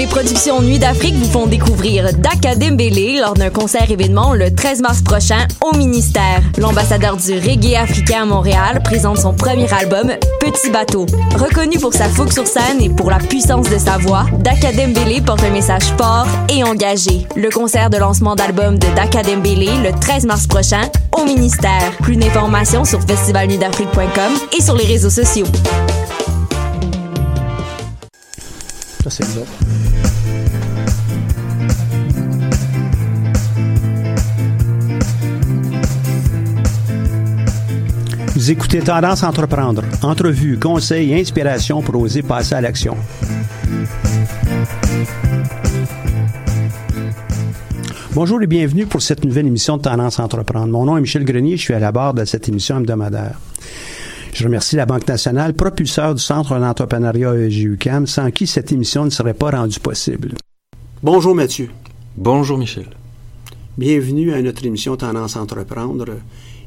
Les productions Nuit d'Afrique vous font découvrir Daka Dembélé lors d'un concert événement le 13 mars prochain au ministère. L'ambassadeur du reggae africain à Montréal présente son premier album Petit bateau. Reconnu pour sa fougue sur scène et pour la puissance de sa voix, Daka Dembélé porte un message fort et engagé. Le concert de lancement d'album de Daka Dembélé le 13 mars prochain au ministère. Plus d'informations sur festivalnuitdafrique.com et sur les réseaux sociaux. Ça, c'est. Vous écoutez Tendance Entreprendre. Entrevues, conseils, inspiration pour oser passer à l'action. Bonjour et bienvenue pour cette nouvelle émission de Tendance Entreprendre. Mon nom est Michel Grenier, je suis à la barre de cette émission hebdomadaire. Je remercie la Banque nationale, propulseur du Centre d'entrepreneuriat EGUCAM, sans qui cette émission ne serait pas rendue possible. Bonjour Mathieu. Bonjour Michel. Bienvenue à notre émission Tendance Entreprendre.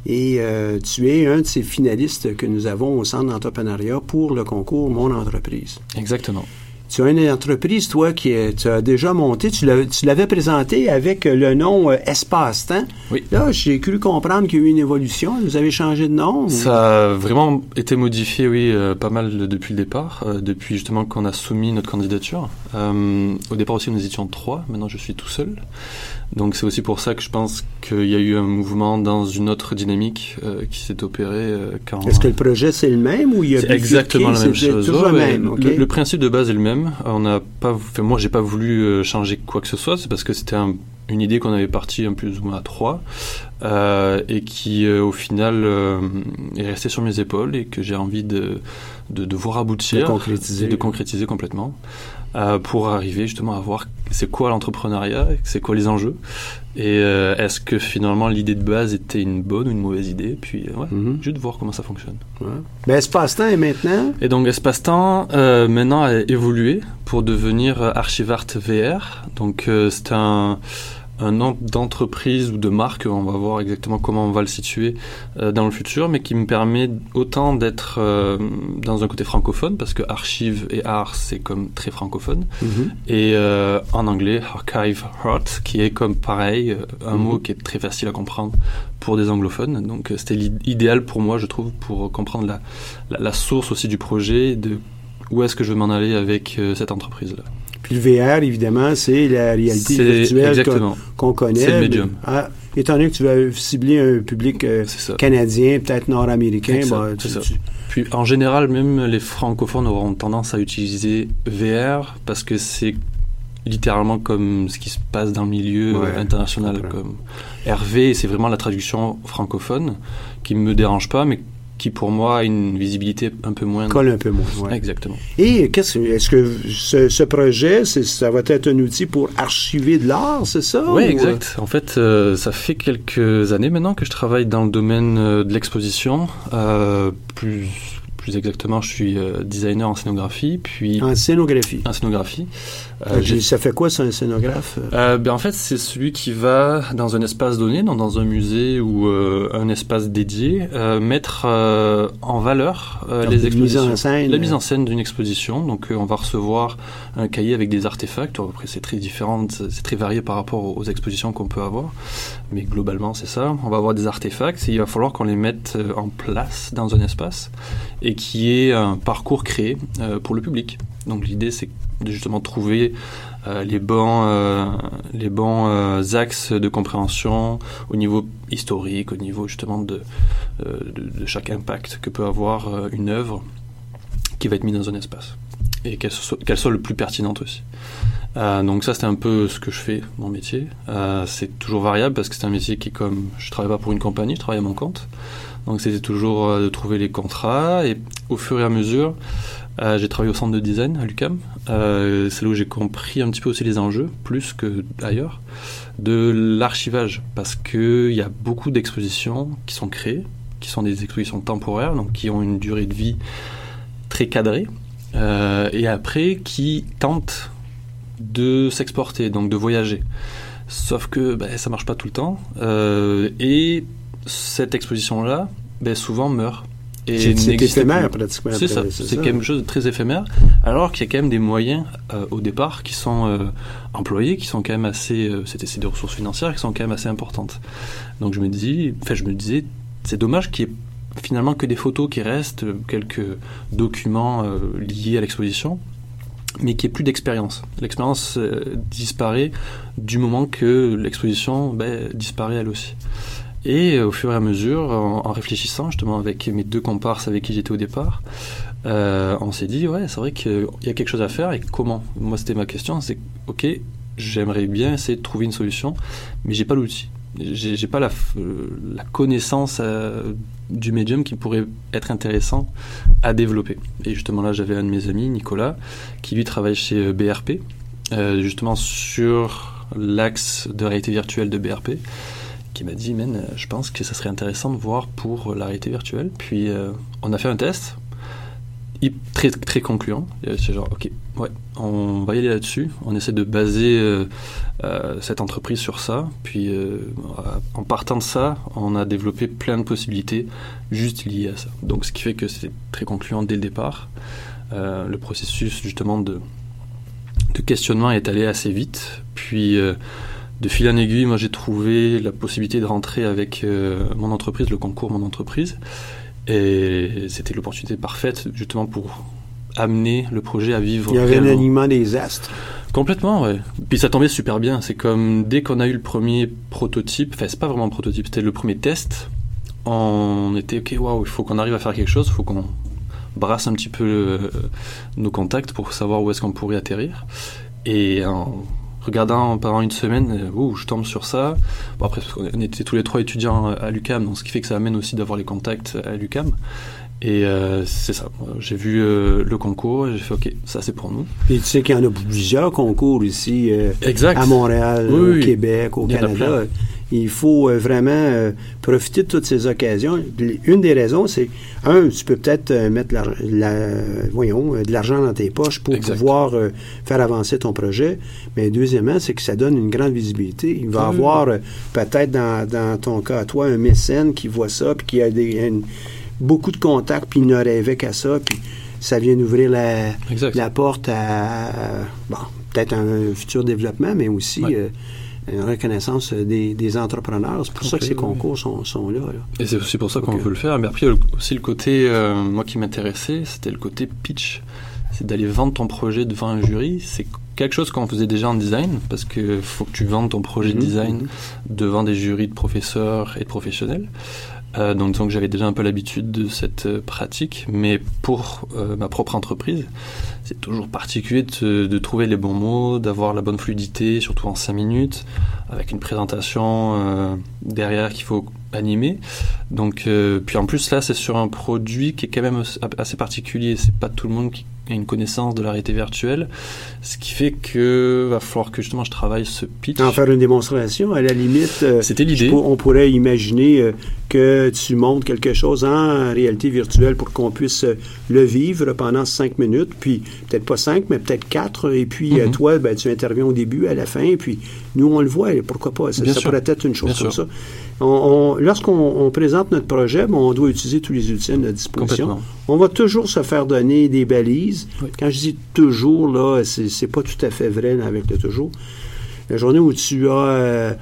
Et euh, tu es un de ces finalistes que nous avons au Centre d'entrepreneuriat pour le concours Mon entreprise. Exactement. Tu as une entreprise, toi, qui est- tu as déjà monté. Tu l'avais présenté avec le nom euh, Espace-Temps. Oui. Là, j'ai cru comprendre qu'il y a eu une évolution. Vous avez changé de nom. ou- Ça a vraiment été modifié, oui, euh, pas mal depuis le départ, euh, depuis justement qu'on a soumis notre candidature. Euh, au départ aussi, nous étions trois, maintenant je suis tout seul. Donc c'est aussi pour ça que je pense qu'il y a eu un mouvement dans une autre dynamique euh, qui s'est opéré euh, quand... Est-ce que le projet, c'est le même ou il y a C'est exactement la même chose. toujours Ouais, le même, OK? le, le principe de base est le même. On n'a pas, enfin, moi, j'ai pas voulu euh, changer quoi que ce soit. C'est parce que c'était un- une idée qu'on avait partie un plus ou moins à trois euh, et qui, euh, au final, euh, est restée sur mes épaules et que j'ai envie de, de, de voir aboutir, De concrétiser. de concrétiser complètement, euh, pour arriver justement à voir c'est quoi l'entrepreneuriat, c'est quoi les enjeux, et euh, est-ce que finalement l'idée de base était une bonne ou une mauvaise idée, puis euh, ouais, Mhm. juste voir comment ça fonctionne. Ouais. Ben, Espace-Temps est maintenant. Et donc Espace-Temps euh, maintenant a évolué pour devenir Archivart VR. Donc euh, c'est un, un nom d'entreprise ou de marque, on va voir exactement comment on va le situer euh, dans le futur, mais qui me permet autant d'être euh, dans un côté francophone, parce que archive et art c'est comme très francophone, Mhm. et euh, en anglais archive art, qui est comme pareil, un Mhm. mot qui est très facile à comprendre pour des anglophones. Donc c'était l'i- idéal pour moi, je trouve, pour comprendre la, la, la source aussi du projet, de où est-ce que je veux m'en aller avec cette entreprise-là. Puis le VR, évidemment, c'est la réalité virtuelle qu'on- qu'on connaît. C'est le mais- médium. ah, étant donné que tu vas cibler un public euh, canadien, peut-être nord-américain, c'est tu- tu- Puis en général, même les francophones auront tendance à utiliser VR parce que c'est littéralement comme ce qui se passe dans le milieu Ouais, international. Comme RV, c'est vraiment la traduction francophone qui me dérange pas, mais qui pour moi a une visibilité un peu moindre. colle un peu moins. ouais. Exactement. Et qu'est-ce que- est-ce que ce, ce projet, ça va être un outil pour archiver de l'art, c'est ça? Oui, ou- exact. En fait, euh, ça fait quelques années maintenant que je travaille dans le domaine euh, de l'exposition. Euh, plus, plus exactement, je suis euh, designer en scénographie, puis En scénographie. en scénographie. Euh, j'ai- ça fait quoi, ça, un scénographe? Euh, ben en fait, c'est celui qui va dans un espace donné, dans, dans un musée ou euh, un espace dédié, euh, mettre euh, en valeur euh, les mise expositions. en scène, La mise euh. en scène d'une exposition. Donc, euh, on va recevoir un cahier avec des artefacts. Après, c'est très différent, c'est très varié par rapport aux, aux expositions qu'on peut avoir. Mais globalement, c'est ça. On va avoir des artefacts et il va falloir qu'on les mette euh, en place dans un espace et qui est un parcours créé euh, pour le public. Donc, l'idée, c'est de justement trouver euh, les bons, euh, les bons euh, axes de compréhension au niveau historique, au niveau justement de, de, chaque impact que peut avoir une œuvre qui va être mise dans un espace et qu'elle soit, qu'elle soit le plus pertinente aussi. Donc ça, c'est un peu ce que je fais, mon métier. C'est toujours variable parce que c'est un métier qui comme... Je travaille pas pour une compagnie, je travaille à mon compte. Donc c'était toujours de trouver les contrats. Et au fur et à mesure, euh, j'ai travaillé au centre de design à l'UCAM. Euh, c'est là où j'ai compris un petit peu aussi les enjeux, plus que ailleurs, de l'archivage. Parce qu'il y a beaucoup d'expositions qui sont créées, qui sont des expositions temporaires, donc qui ont une durée de vie très cadrée. Euh, et après, qui tentent de s'exporter, donc de voyager. Sauf que ben, ça marche pas tout le temps. Et cette exposition-là, ben, souvent meurt. C'est éphémère, plus. pratiquement. C'est ça, c'est quelque chose de très éphémère, alors qu'il y a quand même des moyens euh, au départ qui sont euh, employés, qui sont quand même assez, euh, c'était c'est des ressources financières qui sont quand même assez importantes. Donc je me dis, enfin je me disais, c'est dommage qu'il y ait finalement que des photos qui restent, euh, quelques documents liés à l'exposition, mais qu'il n'y ait plus d'expérience. L'expérience euh, disparaît du moment que l'exposition ben, disparaît elle aussi. Et euh, au fur et à mesure, en, réfléchissant justement avec mes deux comparses avec qui j'étais au départ, euh, on s'est dit, ouais, c'est vrai qu'il y a quelque chose à faire et comment? Moi, c'était ma question, c'est, ok, j'aimerais bien essayer de trouver une solution, mais j'ai pas l'outil. J'ai pas la, euh, connaissance euh, du médium qui pourrait être intéressant à développer. Et justement là, j'avais un de mes amis, Nicolas, qui lui travaille chez euh, BRP, euh, justement sur l'axe de réalité virtuelle de BRP qui m'a dit, euh, je pense que ça serait intéressant de voir pour la réalité virtuelle. Puis euh, on a fait un test, très très concluant. C'est genre, ok, ouais, on va y aller là-dessus. On essaie de baser euh, euh, cette entreprise sur ça. Puis euh, en partant de ça, on a développé plein de possibilités juste liées à ça. Donc ce qui fait que c'est très concluant dès le départ. Euh, le processus justement de, de questionnement est allé assez vite. Puis euh, de fil en aiguille, moi j'ai trouvé la possibilité de rentrer avec euh, mon entreprise, le concours Mon entreprise. Et c'était l'opportunité parfaite justement pour amener le projet à vivre. Il y avait un alignement des astres. Complètement, ouais. Puis ça tombait super bien. C'est comme dès qu'on a eu le premier prototype, enfin c'est pas vraiment un prototype, c'était le premier test, on était ok, waouh, il faut qu'on arrive à faire quelque chose, il faut qu'on brasse un petit peu euh, nos contacts pour savoir où est-ce qu'on pourrait atterrir. Et en regardant pendant une semaine, euh, ouh, je tombe sur ça. Bon après, parce qu'on était tous les trois étudiants à l'UCAM, donc ce qui fait que ça amène aussi d'avoir les contacts à l'UCAM. Et euh, c'est ça. J'ai vu euh, le concours et j'ai fait ok, ça c'est pour nous. Et tu sais qu'il y en a plusieurs concours ici, euh, Exact. à Montréal, Oui, au oui. Québec, au Canada. Il faut euh, vraiment euh, profiter de toutes ces occasions. Une des raisons, c'est, un, tu peux peut-être euh, mettre la, la- voyons, de l'argent dans tes poches pour Exact. pouvoir faire avancer ton projet. Mais deuxièmement, c'est que ça donne une grande visibilité. Il va y Oui. avoir peut-être dans, dans ton cas à toi un mécène qui voit ça, puis qui a des, une- beaucoup de contacts, puis il ne rêvait qu'à ça, puis ça vient d'ouvrir la, la porte à, bon, peut-être un futur développement, mais aussi Ouais. Euh, une reconnaissance des, des entrepreneurs. C'est pour ça que ces concours sont, sont là. là. Et c'est aussi pour ça qu'on Ok. veut le faire. Mais après, aussi le côté, euh, moi qui m'intéressait, c'était le côté pitch. C'est d'aller vendre ton projet devant un jury. C'est quelque chose qu'on faisait déjà en design, parce que faut que tu vendes ton projet de Mhm, design mhm. devant des jurys de professeurs et de professionnels. Euh, donc, donc j'avais déjà un peu l'habitude de cette euh, pratique, mais pour euh, ma propre entreprise, c'est toujours particulier de, trouver les bons mots, d'avoir la bonne fluidité, surtout en 5 minutes, avec une présentation euh, derrière qu'il faut animer. Donc, euh, puis en plus là, c'est sur un produit qui est quand même as- assez particulier. C'est pas tout le monde qui a une connaissance de la réalité virtuelle, ce qui fait que va falloir que justement je travaille ce pitch. En faire une démonstration, à la limite, euh, C'était l'idée. on pourrait imaginer que tu montres quelque chose en réalité virtuelle pour qu'on puisse le vivre pendant cinq minutes, puis peut-être pas cinq, mais peut-être quatre, et puis euh, Mhm. toi, ben, tu interviens au début, à la fin, et puis nous, on le voit, pourquoi pas, ça, pourrait être une chose Bien comme sûr. ça. On- on- Lorsqu'on on présente notre projet, ben, on doit utiliser tous les outils à notre disposition. On va toujours se faire donner des balises. Oui. Quand je dis toujours, là, c'est c'est pas tout à fait vrai avec le toujours. La journée où tu as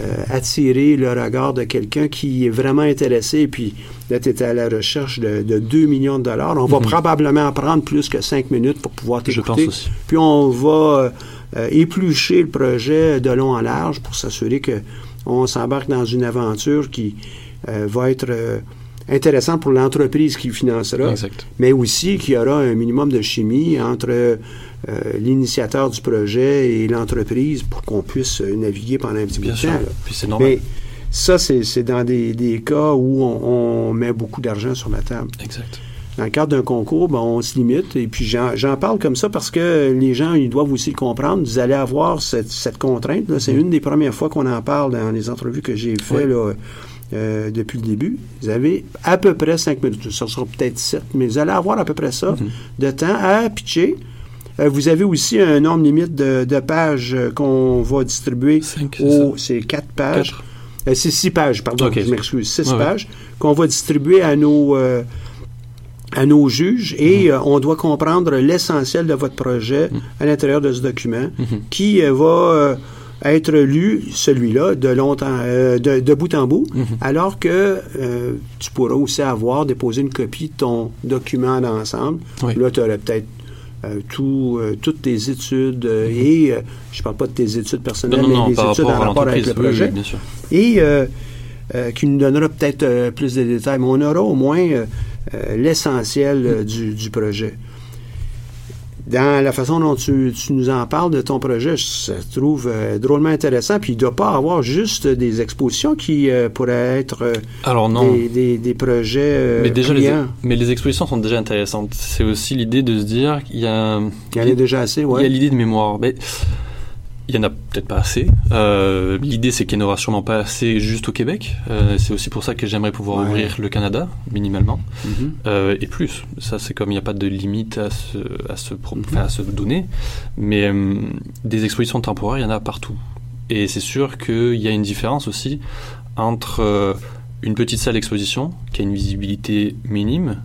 euh, attiré le regard de quelqu'un qui est vraiment intéressé, puis là, tu es à la recherche de, de 2 millions de dollars, on va Mhm. probablement prendre plus que 5 minutes pour pouvoir t'écouter. Puis on va euh, éplucher le projet de long en large pour s'assurer que on s'embarque dans une aventure qui euh, va être euh, intéressante pour l'entreprise qui financera, Exact. mais aussi qu'il y aura un minimum de chimie entre euh, l'initiateur du projet et l'entreprise pour qu'on puisse euh, naviguer pendant un petit peu Bien de sûr. temps. là. Puis c'est normal. Mais ça, c'est dans des, des cas où on, on met beaucoup d'argent sur la table. Exact. Dans le cadre d'un concours, ben, on se limite. Et puis, j'en parle comme ça parce que les gens, ils doivent aussi le comprendre. Vous allez avoir cette, cette contrainte. C'est une des premières fois qu'on en parle dans les entrevues que j'ai fait Oui. là, euh, depuis le début. Vous avez à peu près cinq minutes. Ça sera peut-être sept, mais vous allez avoir à peu près ça Mhm. de temps à pitcher. Euh, vous avez aussi un nombre limite de, de pages euh, qu'on va distribuer. Cinq, c'est au- ça. C'est quatre pages. Quatre. Euh, c'est six pages, pardon, je m'excuse. Six Ouais, ouais. pages qu'on va distribuer à nos, à nos juges Mhm. et euh, on doit comprendre l'essentiel de votre projet Mhm. à l'intérieur de ce document Mhm. qui euh, va être lu, celui-là, de, longtemps, euh, de, de bout en bout, Mhm. alors que euh, tu pourras aussi avoir, déposer une copie de ton document d'ensemble. Oui. Là, tu aurais peut-être euh, tout, euh, toutes tes études euh, et je parle pas de tes études personnelles, Mhm. Non, non, non, mais les études en rapport avec le projet oui, bien sûr. et qui nous donnera peut-être plus de détails, mais on aura au moins l'essentiel du, du projet. Dans la façon dont tu, tu nous en parles de ton projet, je trouve euh, drôlement intéressant. Puis il ne doit pas avoir juste des expositions qui euh, pourraient être euh, Alors non. des, des- des projets mais déjà, les, mais les expositions sont déjà intéressantes. C'est aussi l'idée de se dire qu'il y a, Il y en a déjà assez, il y a ouais. l'idée de mémoire. Mais il y en a peut-être pas assez. Euh, l'idée, c'est qu'il n'y en aura sûrement pas assez juste au Québec. Euh, c'est aussi pour ça que j'aimerais pouvoir Ouais. ouvrir le Canada, minimalement. Mhm. Euh, et plus. Ça, c'est comme il n'y a pas de limite à se, à se, Mhm. à se donner. Mais euh, des expositions temporaires, il y en a partout. Et c'est sûr qu'il y a une différence aussi entre euh, une petite salle d'exposition qui a une visibilité minime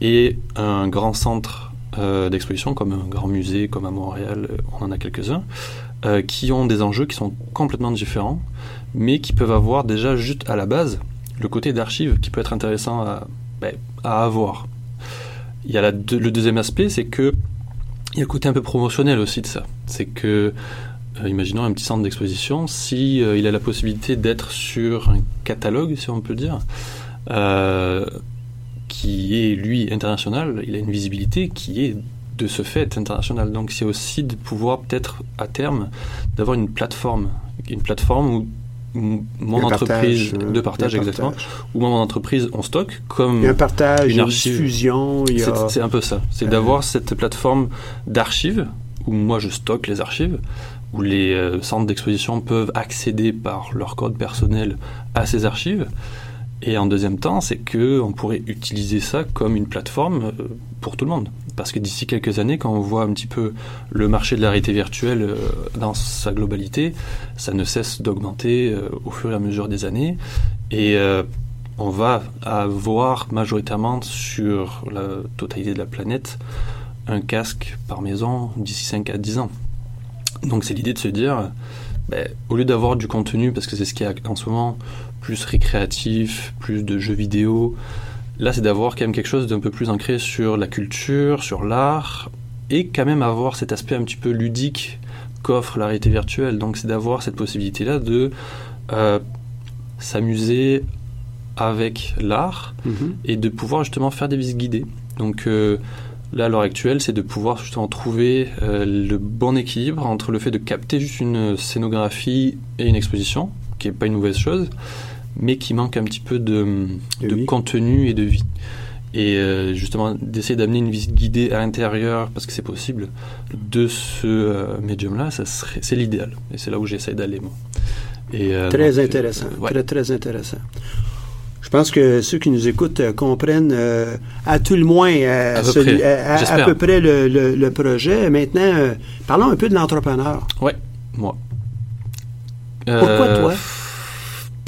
et un grand centre euh, d'exposition comme un grand musée, comme à Montréal, on en a quelques-uns, euh, qui ont des enjeux qui sont complètement différents, mais qui peuvent avoir déjà juste à la base le côté d'archives qui peut être intéressant à, ben, à avoir. Il y a le deuxième aspect, c'est que il y a le côté un peu promotionnel aussi de ça. C'est que, euh, imaginons un petit centre d'exposition, si euh, a la possibilité d'être sur un catalogue, si on peut dire, qui est lui international, il a une visibilité qui est de ce fait international. Donc c'est aussi de pouvoir peut-être à terme d'avoir une plateforme, une plateforme où, mon entreprise partage, de partage exactement, partage. où mon entreprise on stocke comme Il y a un partage, Une archive. diffusion, a... c'est un peu ça. C'est Euh. d'avoir cette plateforme d'archives où moi je stocke les archives, où les euh, centres d'exposition peuvent accéder par leur code personnel à ces archives. Et en deuxième temps, c'est que on pourrait utiliser ça comme une plateforme euh, pour tout le monde. Parce que d'ici quelques années, quand on voit un petit peu le marché de la réalité virtuelle euh, dans sa globalité, ça ne cesse d'augmenter euh, au fur et à mesure des années. Et on va avoir majoritairement sur la totalité de la planète un casque par maison d'ici 5 à 10 ans. Donc c'est l'idée de se dire, ben, au lieu d'avoir du contenu, parce que c'est ce qu'il y a en ce moment, plus récréatif, plus de jeux vidéo, là c'est d'avoir quand même quelque chose d'un peu plus ancré sur la culture, sur l'art, et quand même avoir cet aspect un petit peu ludique qu'offre la réalité virtuelle. Donc c'est d'avoir cette possibilité-là de euh, s'amuser avec l'art Mhm. et de pouvoir justement faire des visites guidées. Donc euh, là, à l'heure actuelle, c'est de pouvoir justement trouver euh, le bon équilibre entre le fait de capter juste une scénographie et une exposition, qui n'est pas une mauvaise chose, mais qui manque un petit peu de, vie. contenu et de vie. Et euh, justement, d'essayer d'amener une visite guidée à l'intérieur, parce que c'est possible, de ce euh, médium-là, c'est l'idéal. Et c'est là où j'essaie d'aller, moi. Et, euh, Très donc, intéressant. euh, ouais. Très, très intéressant. Je pense que ceux qui nous écoutent comprennent à tout le moins À peu celui- près. à- à- à J'espère. peu près le, le- le projet. Maintenant, parlons un peu de l'entrepreneur. Ouais, moi. Pourquoi toi?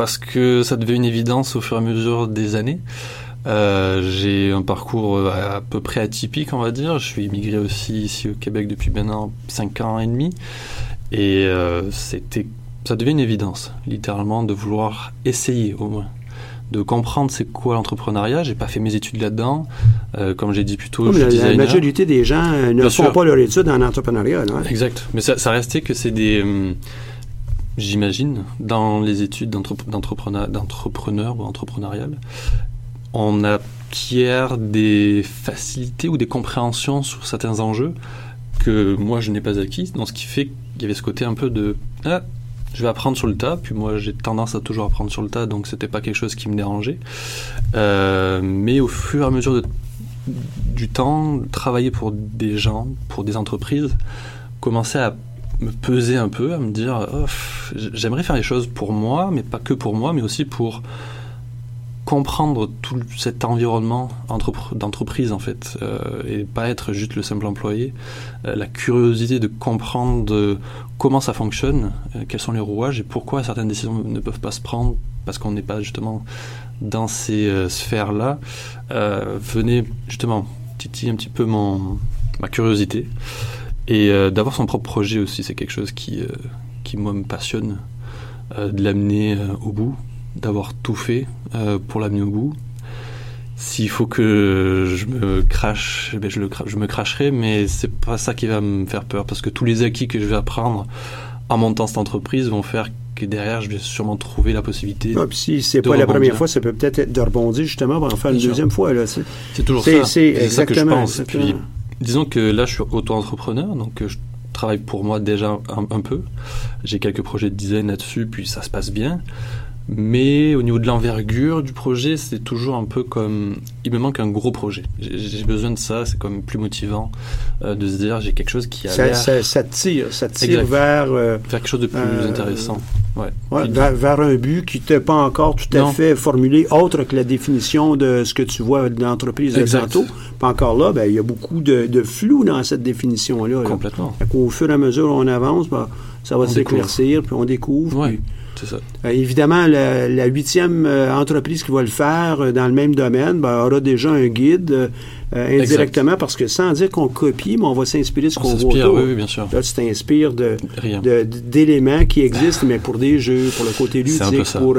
Parce que ça devait une évidence au fur et à mesure des années. Euh, j'ai un parcours euh, à peu près atypique, on va dire. Je suis immigré aussi ici au Québec depuis maintenant 5 ans et demi. Et euh, c'était, ça devait une évidence, littéralement, de vouloir essayer au moins. De comprendre c'est quoi l'entrepreneuriat. J'ai pas fait mes études là-dedans. Euh, comme j'ai dit plus tôt, je la, suis la majorité des gens ne Bien font sûr. pas leur étude en entrepreneuriat. Exact. Mais ça, ça restait que c'est des. hum, J'imagine, dans les études d'entrep- d'entrepreneur, ou entrepreneurial, on acquiert des facilités ou des compréhensions sur certains enjeux que moi je n'ai pas acquis. Ce qui fait qu'il y avait ce côté un peu de ah, je vais apprendre sur le tas. Puis moi j'ai tendance à toujours apprendre sur le tas, donc c'était pas quelque chose qui me dérangeait. Euh, mais au fur et à mesure du temps, travailler pour des gens, pour des entreprises, commencer à me peser un peu, à me dire j'aimerais faire les choses pour moi, mais pas que pour moi, mais aussi pour comprendre tout cet environnement d'entreprise en fait euh, et pas être juste le simple employé. Euh, la curiosité de comprendre comment ça fonctionne euh, quels sont les rouages et pourquoi certaines décisions ne peuvent pas se prendre parce qu'on n'est pas justement dans ces sphères là venait justement titiller un petit peu mon ma curiosité et euh, d'avoir son propre projet aussi c'est quelque chose qui euh, qui moi me passionne euh, de l'amener euh, au bout d'avoir tout fait euh, pour l'amener au bout. S'il faut que je me crache, eh ben je, le cra- je me cracherai, mais c'est pas ça qui va me faire peur, parce que tous les acquis que je vais apprendre en montant cette entreprise vont faire que derrière, je vais sûrement trouver la possibilité. Ah, puis si c'est pas la première fois, ça peut peut-être être de rebondir justement pour en faire une deuxième fois. C'est, toujours ça. c'est c'est ça que je exactement. pense. Puis, exactement. Disons que là, je suis auto-entrepreneur, donc euh, je travaille pour moi déjà un, un peu. J'ai quelques projets de design là-dessus, puis ça se passe bien. Mais au niveau de l'envergure du projet, c'est toujours un peu comme... Il me manque un gros projet. J'ai besoin de ça, c'est comme plus motivant euh, de se dire j'ai quelque chose qui a ça, ça, ça tire, ça tire Exact. vers, euh, faire quelque chose de plus Euh, intéressant. Ouais. ouais, vers, vers un but qui n'était pas encore tout à Non. fait formulé, autre que la définition de ce que tu vois de l'entreprise de tantôt. Pas encore là, ben, il y a beaucoup de, de flou dans cette définition-là. là. Complètement. Fait qu'au fur et à mesure où on avance, ben, ça va s'éclaircir, puis on découvre. Ouais, puis- c'est ça. Euh, évidemment, la, la huitième euh, entreprise qui va le faire euh, dans le même domaine ben, aura déjà un guide indirectement parce que sans dire qu'on copie, mais on va s'inspirer de ce On qu'on voit autour. oui, bien sûr. Là, tu t'inspires de, d'éléments qui existent, mais pour des jeux, pour le côté C'est un peu ludique, ça. pour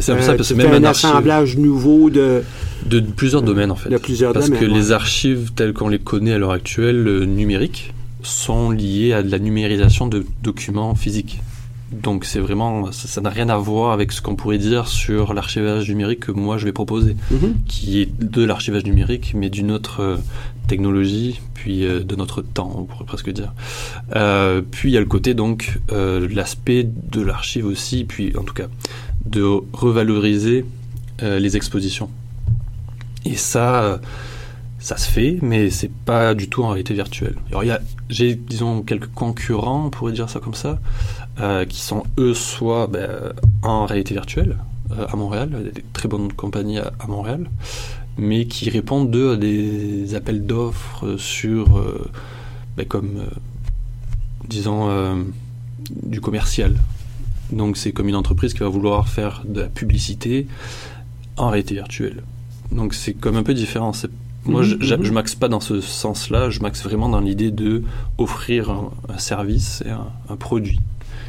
C'est un peu ça, parce même un assemblage nouveau de... De plusieurs domaines en fait. de plusieurs Parce domaines, que ouais. les archives telles qu'on les connaît à l'heure actuelle, numériques, sont liées à de la numérisation de documents physiques. Donc c'est vraiment, ça n'a rien à voir avec ce qu'on pourrait dire sur l'archivage numérique que moi je vais proposer, Mhm. qui est de l'archivage numérique, mais d'une autre euh, technologie, puis euh, de notre temps, on pourrait presque dire. Euh, puis il y a le côté donc, l'aspect de l'archive aussi, puis en tout cas, de revaloriser les expositions. Et ça, ça se fait, mais c'est pas du tout en réalité virtuelle. Alors il y a, j'ai disons quelques concurrents, on pourrait dire ça comme ça, euh, qui sont eux soit ben, en réalité virtuelle euh, à Montréal, il y a des très bonnes compagnies à, à Montréal, mais qui répondent eux à des appels d'offres sur, euh, ben, comme, disons, du commercial. Donc c'est comme une entreprise qui va vouloir faire de la publicité en réalité virtuelle. Donc c'est comme un peu différent. Moi, Mhm, je, je, mhm. m'axe pas dans ce sens-là. Je m'axe vraiment dans l'idée de offrir un, un service et un, un produit.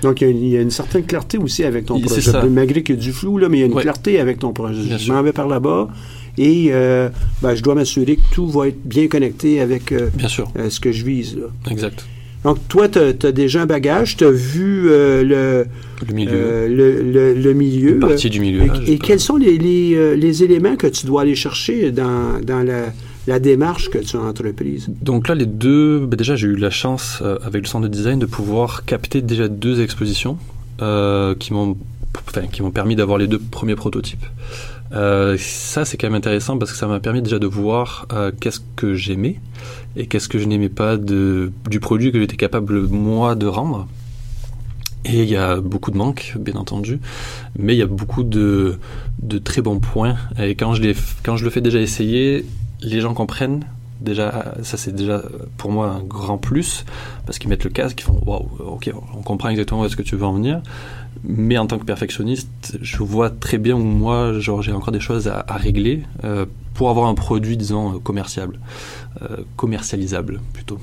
Donc, il y, a une, il y a une certaine clarté aussi avec ton projet. ça. Malgré qu'il y a du flou, là, mais il y a une Ouais. clarté avec ton projet. Bien je m'en vais par là-bas et euh, ben, je dois m'assurer que tout va être bien connecté avec euh, Bien sûr, euh, ce que je vise. Là. exact. Donc, toi, tu as, déjà un bagage, tu as vu le, Le milieu, le, le- le milieu. une partie du milieu. Et, là, quels sont les, les, les éléments que tu dois aller chercher dans, dans la, la démarche que tu as entreprise? Donc là, les deux, bah déjà, j'ai eu la chance euh, avec le centre de design de pouvoir capter déjà deux expositions euh, qui m'ont, qui m'ont permis d'avoir les deux premiers prototypes. Euh, ça, c'est quand même intéressant parce que ça m'a permis déjà de voir qu'est-ce que j'aimais et qu'est-ce que je n'aimais pas de, du produit que j'étais capable moi de rendre. Et il y a beaucoup de manques, bien entendu, mais il y a beaucoup de, de très bons points. Et quand je, quand je le fais déjà essayer, les gens comprennent. Déjà, ça c'est déjà pour moi un grand plus, parce qu'ils mettent le casque, ils font waouh, ok, on comprend exactement où est-ce que tu veux en venir. Mais en tant que perfectionniste, je vois très bien où moi, j'ai encore des choses à, régler euh, pour avoir un produit, disons, commerciable, euh, commercialisable plutôt.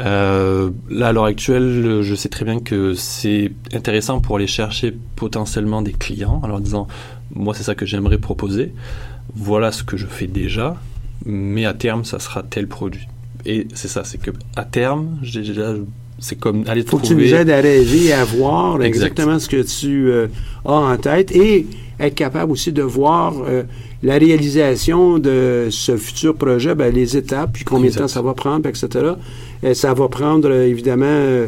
Euh, là, à l'heure actuelle, je sais très bien que c'est intéressant pour aller chercher potentiellement des clients en leur disant moi, c'est ça que j'aimerais proposer, voilà ce que je fais déjà, mais à terme, ça sera tel produit. Et c'est ça, c'est que à terme, c'est comme aller faut que tu nous aides à rêver, à voir Exact. exactement ce que tu euh, as en tête et être capable aussi de voir euh, la réalisation de ce futur projet, ben, les étapes, puis combien Exact. de temps ça va prendre, etc. Et ça va prendre euh, évidemment euh,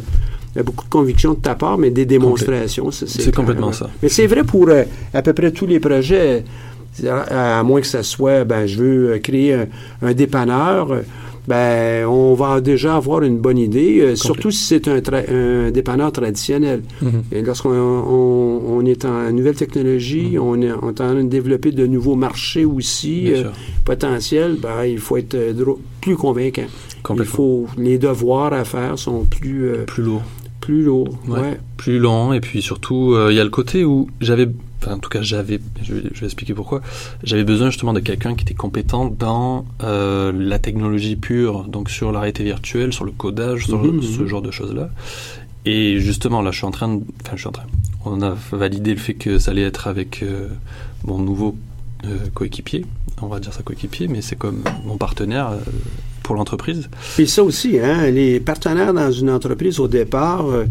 beaucoup de conviction de ta part, mais des démonstrations. C'est complètement ça. Mais c'est vrai pour euh, à peu près tous les projets, à, à moins que ça soit, ben, je veux euh, créer un, un dépanneur. euh, Ben, on va déjà avoir une bonne idée, euh, surtout si c'est un, un dépanneur traditionnel. Mhm. Et lorsqu'on on, on est en nouvelle technologie, on, est, on est en train de développer de nouveaux marchés aussi euh, potentiels, ben, il faut être euh, plus convaincant. Il faut, les devoirs à faire sont plus, Plus lourd. plus lourds. Ouais. Ouais. plus lent et puis surtout il y a le côté où j'avais enfin en tout cas j'avais je vais, je vais expliquer pourquoi. J'avais besoin justement de quelqu'un qui était compétent dans euh, la technologie pure donc sur la réalité virtuelle sur le codage sur Mhm, ce mhm. genre de choses là et justement là je suis en train de enfin je suis en train on a validé le fait que ça allait être avec euh, mon nouveau euh, coéquipier. On va dire ça coéquipier mais c'est comme mon partenaire pour l'entreprise? Puis ça aussi, hein, les partenaires dans une entreprise au départ, euh,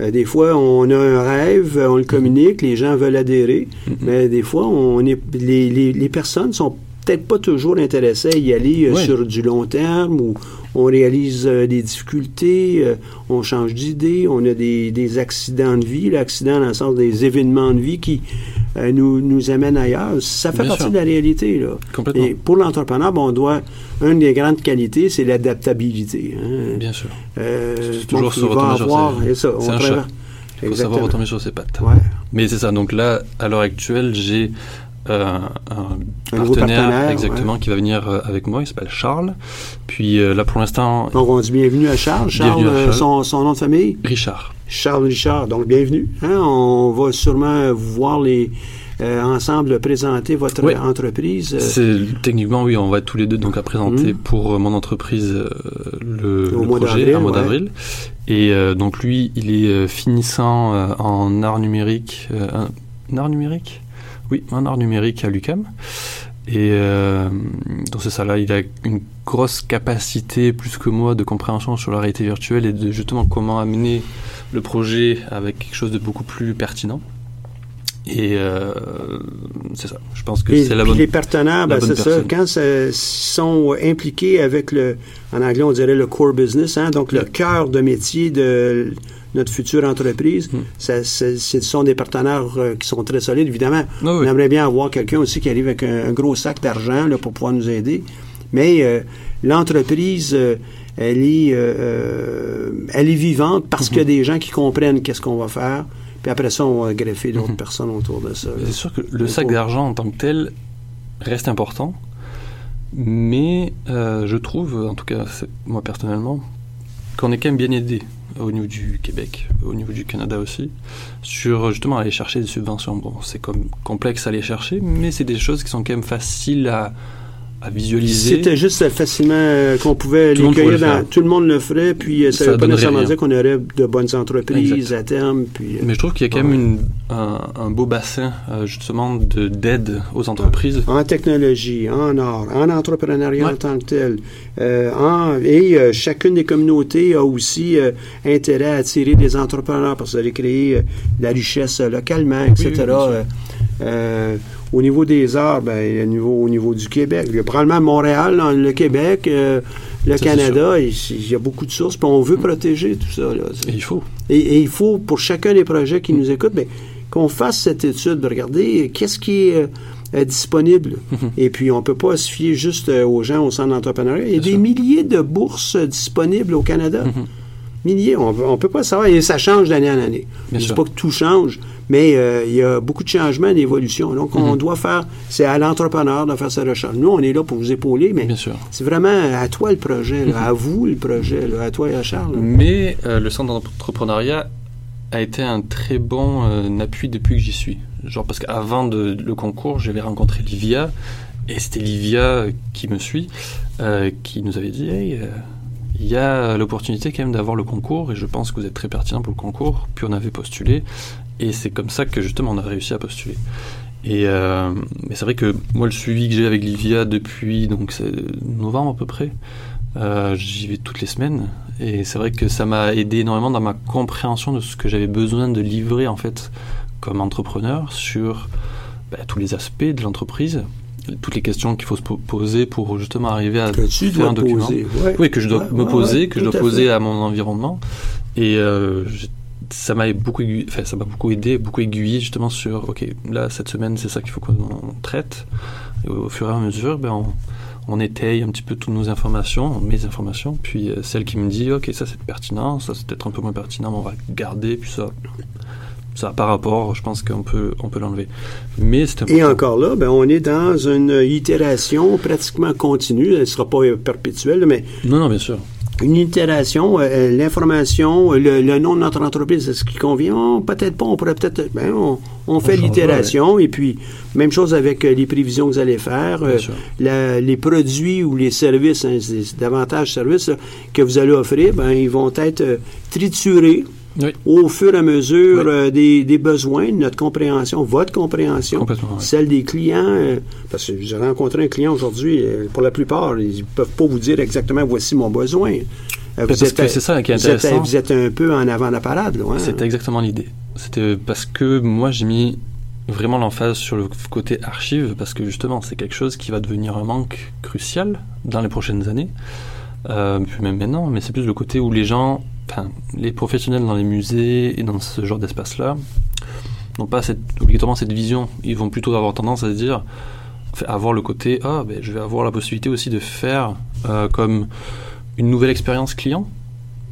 euh, des fois on a un rêve, on le communique, les gens veulent adhérer, Mhm. mais des fois on est, les, les, les personnes sont peut-être pas toujours intéressées à y aller euh, Oui. sur du long terme ou on réalise euh, des difficultés, euh, on change d'idée, on a des, des accidents de vie, l'accident dans le sens des événements de vie qui euh, nous, nous amènent ailleurs. Ça fait Bien partie sûr. de la réalité. Là. complètement Et pour l'entrepreneur, bon, on doit, une des grandes qualités, c'est l'adaptabilité. Hein. bien sûr Euh, C'est toujours se sur avoir, ses- et ça, on un chat. il faut savoir retomber sur ses pattes Ouais. Mais c'est ça. Donc là, à l'heure actuelle, j'ai un Un nouveau partenaire, partenaire, exactement qui va venir euh, avec moi. Il s'appelle Charles. Puis euh, là, pour l'instant, Donc, on dit bienvenue à Charles. Charles, Bienvenue à euh, Charles. Son, son nom de famille, Richard. Charles Richard. Donc, bienvenue. Hein, on va sûrement vous voir les, euh, ensemble présenter votre Oui. entreprise. euh, techniquement oui, on va être tous les deux donc à présenter Mhm. pour euh, mon entreprise euh, le, Au le mois projet à mois ouais. d'avril. Et euh, donc lui, il est euh, finissant euh, en art numérique, euh, un art numérique, oui, un art numérique à l'UCAM. Et euh, donc c'est ça là, il a une grosse capacité plus que moi de compréhension sur la réalité virtuelle et de justement comment amener le projet avec quelque chose de beaucoup plus pertinent. Et euh, c'est ça. Je pense que c'est la bonne. les partenaires, ben, c'est ça, quand ça- sont impliqués avec le, en anglais on dirait le core business, hein, donc le cœur de métier de notre future entreprise, Mm. ça- ce sont des partenaires euh, qui sont très solides. Évidemment, oui. on aimerait bien avoir quelqu'un aussi qui arrive avec un, un gros sac d'argent là, pour pouvoir nous aider. Mais euh, l'entreprise, euh, elle est, elle est vivante parce qu'il y a des gens qui comprennent qu'est-ce qu'on va faire. Puis après ça, on va greffer d'autres Mhm. personnes autour de ça. C'est sûr que le sac d'argent en tant que tel reste important, mais je trouve, en tout cas c'est- moi personnellement, qu'on est quand même bien aidé au niveau du Québec, au niveau du Canada aussi, sur justement aller chercher des subventions. Bon, c'est comme complexe à aller chercher, mais c'est des choses qui sont quand même faciles à, à Si visualiser. C'était juste facilement euh, qu'on pouvait Tout le les cueillir le dans, faire. tout le monde le ferait, puis euh, ça ne veut pas nécessairement dire qu'on aurait de bonnes entreprises Exact. à terme. Puis, euh, Mais je trouve qu'il y a quand même une- un, un beau bassin euh, justement de d'aide aux entreprises. en technologie, en art, en entrepreneuriat Ouais. en tant que tel. Euh, en- et euh, chacune des communautés a aussi intérêt à attirer des entrepreneurs parce que vous allez créer de la richesse localement, etc. Oui, oui, au niveau des arts, ben, au, niveau, au niveau du Québec, il y a probablement Montréal, dans le Québec, euh, le Ça, Canada, il y a beaucoup de sources, puis on veut protéger tout ça. Là. Et il faut. Et, et il faut, pour chacun des projets qui nous écoutent, ben, qu'on fasse cette étude de regarder qu'est-ce qui est euh, euh, disponible. Et puis, on ne peut pas se fier juste aux gens au centre d'entrepreneuriat. Il y a des sûr. milliers de bourses disponibles au Canada. Mhm. Milliers. On ne peut pas savoir. Et ça change d'année en année. Je ne dis pas que tout change, mais euh, il y a beaucoup de changements d'évolution. Donc, on Mhm. doit faire, c'est à l'entrepreneur de faire sa recherche. Nous, on est là pour vous épauler, mais c'est vraiment à toi le projet, là, à vous le projet, là, à toi et à Charles. là. Mais euh, le centre d'entrepreneuriat a été un très bon euh, appui depuis que j'y suis. Genre parce qu'avant de, le concours, j'avais rencontré Livia et c'était Livia qui me suit, qui nous avait dit Hey, il y a l'opportunité quand même d'avoir le concours et je pense que vous êtes très pertinent pour le concours. Puis on avait postulé et c'est comme ça que justement on a réussi à postuler. Et euh, mais c'est vrai que moi le suivi que j'ai avec Livia depuis donc novembre à peu près, Euh, J'y vais toutes les semaines et c'est vrai que ça m'a aidé énormément dans ma compréhension de ce que j'avais besoin de livrer en fait comme entrepreneur sur bah, tous les aspects de l'entreprise, toutes les questions qu'il faut se po- poser pour justement arriver à Que tu faire dois un document. poser. Ouais. Oui, que je dois Ouais, me poser, ouais, que je dois à poser fait. à mon environnement. Et euh, ça m'a beaucoup, enfin, ça m'a beaucoup aidé, beaucoup aiguillé justement sur, ok, là cette semaine c'est ça qu'il faut qu'on traite. Et au fur et à mesure, ben on, on étaye un petit peu toutes nos informations, mes informations, puis euh, celle qui me dit, ok, ça c'est pertinent, ça c'est peut-être un peu moins pertinent, mais on va garder, puis ça, ça par rapport, je pense qu'on peut, on peut l'enlever. Mais c'est. Et encore là, ben, on est dans une itération pratiquement continue. Elle ne sera pas perpétuelle, mais Non, non, bien sûr. Une itération, euh, l'information, le, le nom de notre entreprise, est-ce qui convient? Oh, peut-être pas, on pourrait peut-être... Ben, on, on fait l'itération, et puis même chose avec euh, les prévisions que vous allez faire, euh, la- les produits ou les services, hein, davantage services là, que vous allez offrir, ben, ils vont être euh, triturés Oui. au fur et à mesure Oui. euh, des, des besoins, de notre compréhension, votre compréhension, celle des clients. euh, parce que j'ai rencontré un client aujourd'hui, euh, pour la plupart, ils ne peuvent pas vous dire exactement voici mon besoin. Parce que c'est ça qui est vous êtes-. Vous êtes, un peu en avant de la parade. Là, hein? C'était exactement l'idée. C'était parce que moi j'ai mis vraiment l'emphase sur le côté archive parce que justement c'est quelque chose qui va devenir un manque crucial dans les prochaines années, puis même maintenant. Mais c'est plus le côté où les gens, enfin les professionnels dans les musées et dans ce genre d'espace-là, n'ont pas cette, obligatoirement cette vision. Ils vont plutôt avoir tendance à se dire, avoir le côté ah ben je vais avoir la possibilité aussi de faire euh, comme une nouvelle expérience client.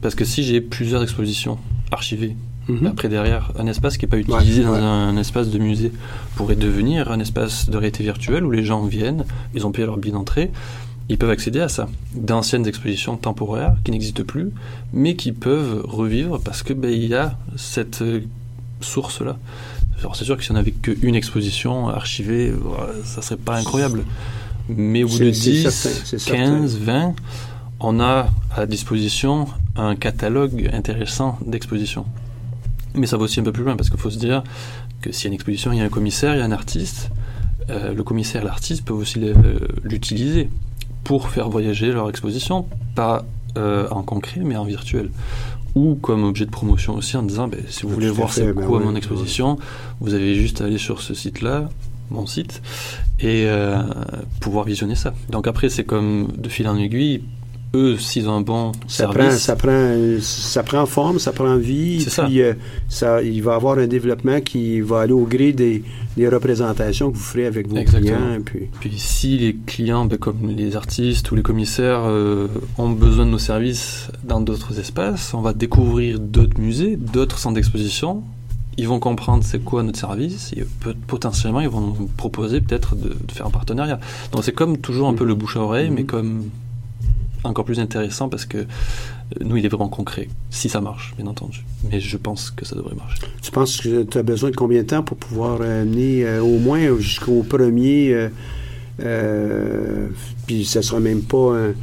Parce que si j'ai plusieurs expositions archivées Mhm. après derrière, un espace qui n'est pas utilisé Ouais, dans ouais. Un, un espace de musée pourrait devenir un espace de réalité virtuelle où les gens viennent, ils ont payé leur billet d'entrée, ils peuvent accéder à ça. D'anciennes expositions temporaires qui n'existent plus, mais qui peuvent revivre parce que ben, il y a cette euh, source-là. C'est sûr que si on n'avait qu'une exposition archivée, voilà, ça serait pas incroyable. Mais au bout de C'est- c'est 10, certain, c'est 15, 20, on a à disposition un catalogue intéressant d'expositions. Mais ça va aussi un peu plus loin parce qu'il faut se dire que s'il y a une exposition, il y a un commissaire, il y a un artiste. Euh, le commissaire l'artiste peuvent aussi l'utiliser pour faire voyager leur exposition, pas euh, en concret mais en virtuel. Ou comme objet de promotion aussi en disant ben, si vous voulez voir c'est ben quoi mon exposition, vous avez juste à aller sur ce site-là, mon site, et euh, pouvoir visionner ça. Donc après c'est comme de fil en aiguille, eux s'ils ont un bon Ça service, prend, ça, prend, ça prend forme, ça prend vie, puis euh, ça, il va y avoir un développement qui va aller au gré des, des représentations que vous ferez avec vos Exactement. clients. Puis, Puis si les clients, ben, comme les artistes ou les commissaires, euh, ont besoin de nos services dans d'autres espaces, on va découvrir d'autres musées, d'autres centres d'exposition. Ils vont comprendre c'est quoi notre service et peut- potentiellement ils vont nous proposer peut-être de, de faire un partenariat. Donc c'est comme toujours un peu le bouche à oreille, mais comme encore plus intéressant parce que euh, nous il est vraiment concret. Si ça marche, bien entendu. Mais je pense que ça devrait marcher. tu penses que tu as besoin de combien de temps pour pouvoir euh, amener euh, au moins jusqu'au premier, euh, euh, puis ce sera même pas un-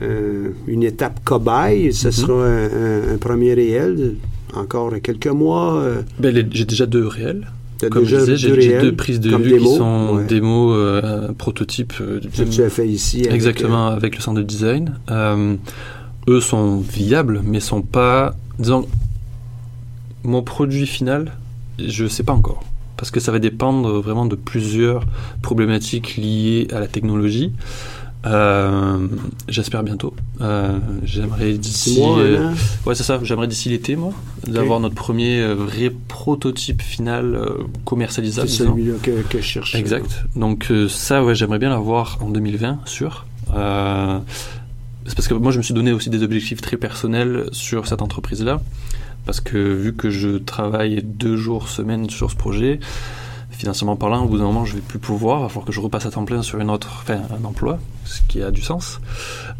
un- une étape cobaye, ce Mhm. sera un, premier réel, encore quelques mois. euh, Ben, j'ai déjà deux réels. Comme déjà je disais, j'ai deux prises de vue démo, qui sont ouais. démos, euh, prototypes. euh, que tu as fait ici. avec, Exactement, avec le centre de design. Euh, eux sont viables, mais sont pas. Disons, mon produit final, je sais pas encore. Parce que ça va dépendre vraiment de plusieurs problématiques liées à la technologie. Euh, J'espère bientôt. Euh, J'aimerais d'ici. euh. Ouais, c'est ça. J'aimerais d'ici l'été, moi, d'avoir notre premier vrai prototype final commercialisable. C'est celui-là que, que je cherche. Exact. Donc ça, ouais, j'aimerais bien l'avoir en 2020, sûr. C'est parce que moi, je me suis donné aussi des objectifs très personnels sur cette entreprise-là. Parce que vu que je travaille deux jours semaine sur ce projet, financièrement parlant, au bout d'un moment, je vais plus pouvoir. Il va falloir que je repasse à temps plein sur une autre, enfin, un emploi, ce qui a du sens.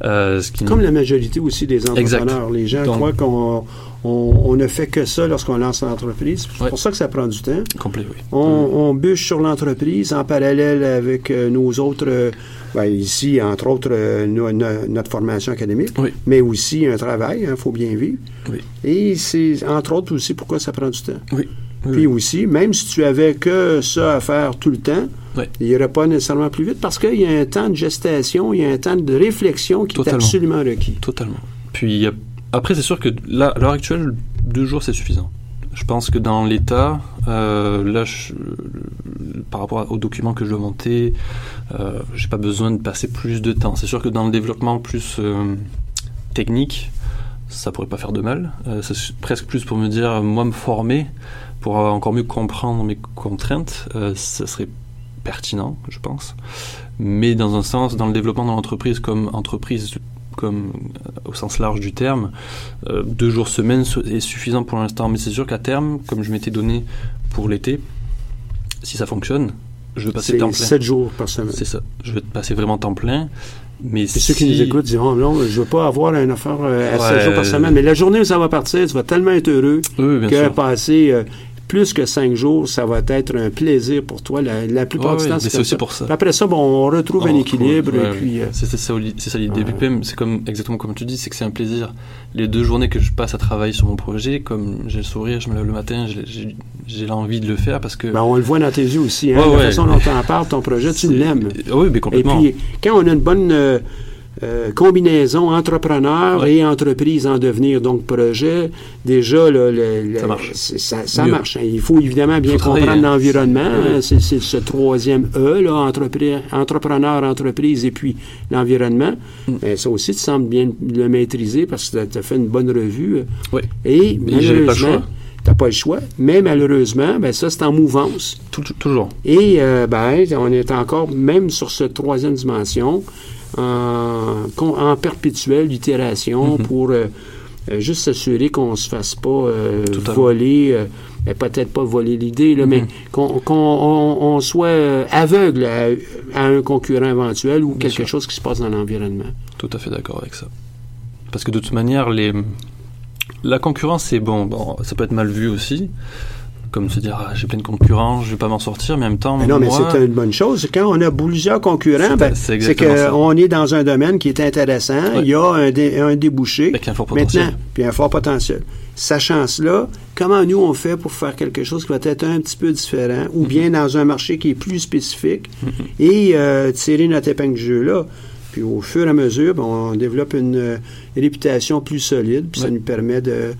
Euh, ce qui Comme la majorité aussi des Exact. entrepreneurs. Les gens Donc- croient qu'on on, on ne fait que ça lorsqu'on lance l'entreprise. C'est Ouais. pour ça que ça prend du temps. complet, oui. On, on bûche sur l'entreprise en parallèle avec euh, nos autres, euh, ben, ici, entre autres, euh, no- no- notre formation académique, Oui. mais aussi un travail, il faut bien vivre. Oui. Et c'est, entre autres, aussi pourquoi ça prend du temps. Oui. Oui, Puis oui. aussi, même si tu avais que ça à faire tout le temps, Ouais. Il n'irait pas nécessairement plus vite parce qu'il y a un temps de gestation, il y a un temps de réflexion qui Totalement. est absolument requis. Totalement. Puis après, c'est sûr que là, à l'heure actuelle, deux jours, c'est suffisant. Je pense que dans l'état, euh, là, je- par rapport aux documents que je dois monter, euh, j'ai pas besoin de passer plus de temps. C'est sûr que dans le développement plus euh, technique, ça pourrait pas faire de mal. Euh, c'est presque plus pour me dire, moi, me former pour encore mieux comprendre mes contraintes, euh, ça serait pertinent, je pense. Mais dans un sens, dans le développement de l'entreprise comme entreprise, comme euh, au sens large du terme, euh, deux jours semaine est suffisant pour l'instant. Mais c'est sûr qu'à terme, comme je m'étais donné pour l'été, si ça fonctionne, je vais passer temps plein. 7 jours par semaine. C'est ça. Je vais passer vraiment temps plein. Mais Puis ceux qui nous écoutent diront, non, je veux pas avoir une affaire euh, à 7 Ouais. jours par semaine. Mais la journée où ça va partir, tu vas tellement être heureux Oui, que sûr. passer euh, plus que 5 jours, ça va être un plaisir pour toi. La, la plupart Ouais, du ouais, temps, c'est aussi ça. pour ça. Après ça, bon, on retrouve un On équilibre. retrouve, et ouais, puis, euh, C'est ça, ça l'idée. Ouais. C'est comme exactement comme tu dis, c'est que c'est un plaisir. Les deux journées que je passe à travailler sur mon projet, comme j'ai le sourire, je me lève le matin, j'ai- l'envie de le faire parce que. ben, on le voit dans tes yeux aussi. Hein, Ouais, la façon dont tu en parles, ton projet, tu l'aimes. Ah Oui, mais Et complètement. puis, quand on a une bonne euh, euh, combinaison entrepreneur Ouais. et entreprise en devenir, donc projet, déjà, là, le- le- Ça marche. Ça, ça Mieux. marche. Il faut évidemment bien Faut comprendre hein. l'environnement. Hein. C'est ce troisième E, là, entrepreneur, entreprise et puis l'environnement. Mm. Ben, ça aussi, tu sembles bien le maîtriser parce que tu as fait une bonne revue. Oui. Et malheureusement, tu pas le choix. Mais malheureusement, ben, ça, c'est en mouvance. Toujours. Et euh, ben, on est encore, même sur cette troisième dimension, en, perpétuelle itération Mhm. pour euh, euh, juste s'assurer qu'on ne se fasse pas euh, voler, euh, ben, peut-être pas voler l'idée, là, mais qu'on qu'on- on, on soit aveugle à, à un concurrent éventuel ou Bien quelque sûr. chose qui se passe dans l'environnement. Tout à fait d'accord avec ça. Parce que de toute manière, les... la concurrence, c'est bon. bon. Ça peut être mal vu aussi. Comme se dire, ah, j'ai plein de concurrents, je vais pas m'en sortir, mais en même temps, Mais non, mais c'est une bonne chose. Quand on a plusieurs concurrents, C'est- ben, qu'on est dans un domaine qui est intéressant. Ouais. Il y a un, dé- un débouché. avec un fort potentiel. Maintenant, puis un fort potentiel. Sachant cela, comment nous on fait pour faire quelque chose qui va être un petit peu différent, ou bien dans un marché qui est plus spécifique, et euh, tirer notre épingle du jeu là. Puis au fur et à mesure, ben, on développe une euh, réputation plus solide, puis ça nous permet de,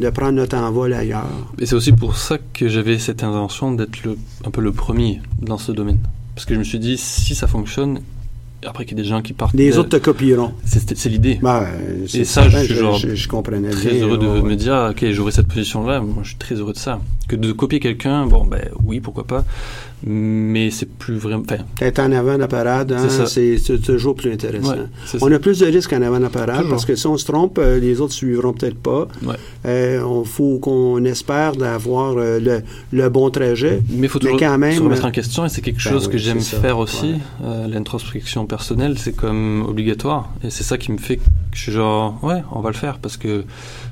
de prendre notre envol ailleurs. Et c'est aussi pour ça que j'avais cette intention d'être un peu le premier dans ce domaine. Parce que je me suis dit, si ça fonctionne, après qu'il y ait des gens qui partent. Les autres te copieront. C'est l'idée. Ben, c'est Et ça, certain, je suis genre je, je comprenais très bien, heureux de ouais. me dire, ok, j'aurai cette position-là. Moi, je suis très heureux de ça. Que de copier quelqu'un, bon, ben oui, pourquoi pas. Mais c'est plus vraiment. Être en avant de la parade, hein, C'est toujours plus intéressant. ouais, On a plus de risques en avant de la parade Toujours. parce que si on se trompe, euh, les autres suivront peut-être pas. Ouais. Euh, on faut qu'on espère d'avoir euh, le, le bon trajet. Mais il faut Mais toujours quand même, se remettre en question et c'est quelque ben chose oui, que j'aime faire aussi. ouais. L'introspection personnelle, c'est comme obligatoire et c'est ça qui me fait que je suis genre ouais, on va le faire parce que